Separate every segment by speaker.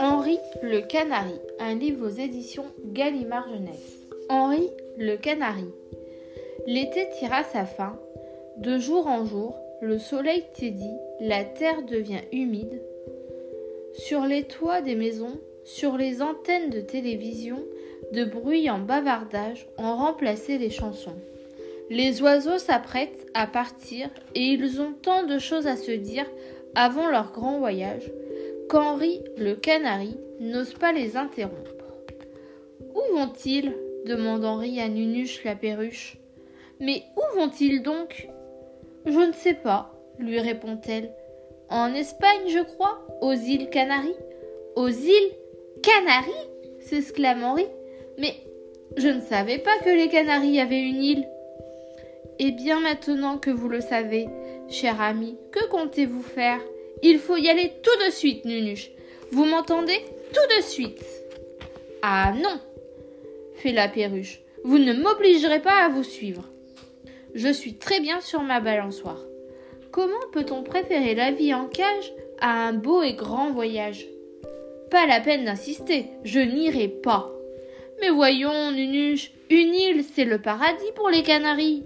Speaker 1: Henri le Canari, un livre aux éditions Gallimard Jeunesse. Henri le Canari. L'été tira sa fin. De jour en jour, le soleil tiédit, la terre devient humide. Sur les toits des maisons, sur les antennes de télévision, de bruyants bavardages ont remplacé les chansons. Les oiseaux s'apprêtent à partir et ils ont tant de choses à se dire avant leur grand voyage qu'Henri le canari n'ose pas les interrompre. Où vont-ils? demande Henri à Nunuche la perruche. Mais où vont-ils donc? Je ne sais pas, lui répond-elle. En Espagne, je crois, aux îles Canaries. Aux îles Canaries? s'exclame Henri. Mais je ne savais pas que les Canaries avaient une île. Eh bien, maintenant que vous le savez, cher ami, que comptez-vous faire? Il faut y aller tout de suite, Nunuche. Vous m'entendez? Tout de suite. Ah non fait la perruche. Vous ne m'obligerez pas à vous suivre. Je suis très bien sur ma balançoire. Comment peut-on préférer la vie en cage à un beau et grand voyage? Pas la peine d'insister, je n'irai pas. Mais voyons, Nunuche, une île, c'est le paradis pour les Canaries.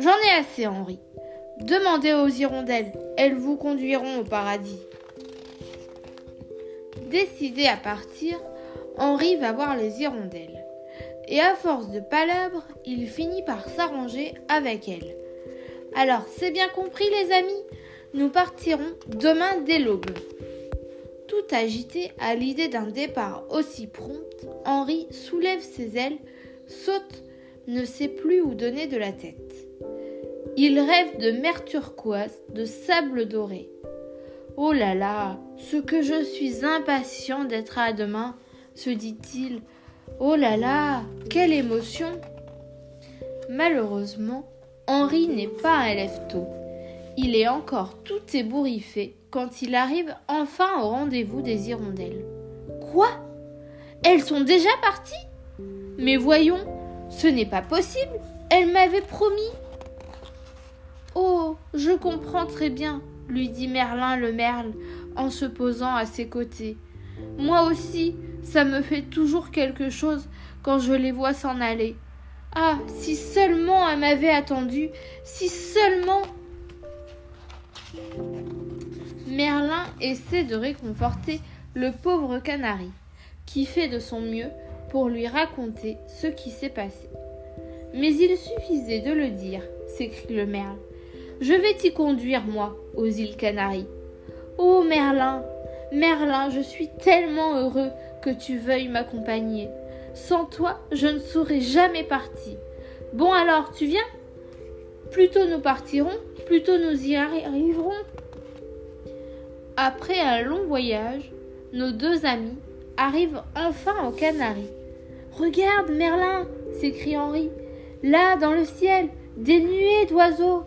Speaker 1: J'en ai assez, Henri. Demandez aux hirondelles, elles vous conduiront au paradis. Décidé à partir, Henri va voir les hirondelles. Et à force de palabres, il finit par s'arranger avec elles. Alors, c'est bien compris, les amis, nous partirons demain dès l'aube. Tout agité à l'idée d'un départ aussi prompt, Henri soulève ses ailes, saute, ne sait plus où donner de la tête. Il rêve de mer turquoise, de sable doré. Oh là là, ce que je suis impatient d'être à demain, se dit-il. Oh là là, quelle émotion Malheureusement, Henri n'est pas un élève tôt. Il est encore tout ébouriffé quand il arrive enfin au rendez-vous des hirondelles. Quoi? Elles sont déjà parties? Mais voyons, ce n'est pas possible. Elles m'avaient promis. Oh, je comprends très bien, lui dit Merlin le merle en se posant à ses côtés. Moi aussi, ça me fait toujours quelque chose quand je les vois s'en aller. Ah, si seulement elle m'avait attendu, si seulement. Merlin essaie de réconforter le pauvre canari, qui fait de son mieux pour lui raconter ce qui s'est passé. Mais il suffisait de le dire, s'écrie le merle. Je vais t'y conduire, moi, aux îles Canaries. Oh Merlin, Merlin, je suis tellement heureux que tu veuilles m'accompagner. Sans toi, je ne serais jamais parti. Bon alors, tu viens? Plutôt nous partirons, plutôt nous y arriverons. Après un long voyage, nos deux amis arrivent enfin aux Canaries. Regarde, Merlin s'écrie Henri. Là, dans le ciel, des nuées d'oiseaux.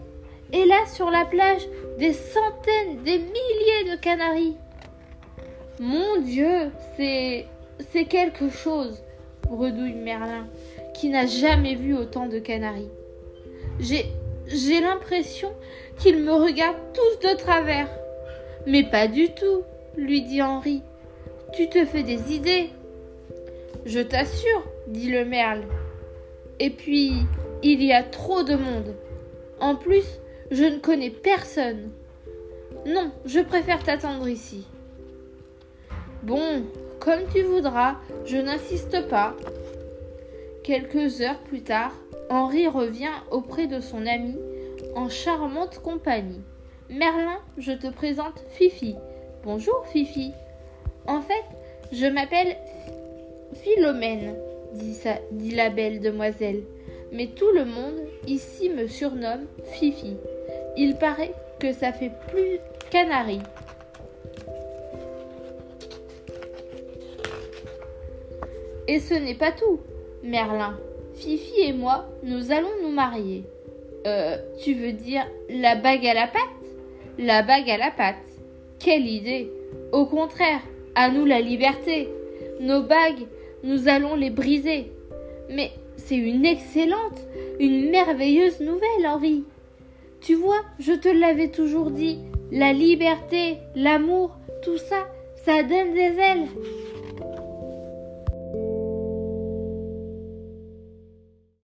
Speaker 1: Et là, sur la plage, des centaines, des milliers de canaris. Mon Dieu, c'est c'est quelque chose, bredouille Merlin, qui n'a jamais vu autant de canaris. J'ai j'ai l'impression qu'ils me regardent tous de travers. Mais pas du tout, lui dit Henri. Tu te fais des idées. Je t'assure, dit le merle. Et puis, il y a trop de monde. En plus, je ne connais personne. Non, je préfère t'attendre ici. Bon, comme tu voudras, je n'insiste pas. Quelques heures plus tard, Henri revient auprès de son ami en charmante compagnie. Merlin, je te présente Fifi. Bonjour Fifi. En fait, je m'appelle Philomène, dit la belle demoiselle. Mais tout le monde ici me surnomme Fifi. Il paraît que ça fait plus canari. Et ce n'est pas tout, Merlin. Fifi et moi, nous allons nous marier. Euh, tu veux dire la bague à la patte La bague à la patte. Quelle idée Au contraire, à nous la liberté. Nos bagues, nous allons les briser. Mais c'est une excellente, une merveilleuse nouvelle, Henri. Tu vois, je te l'avais toujours dit, la liberté, l'amour, tout ça, ça donne des ailes.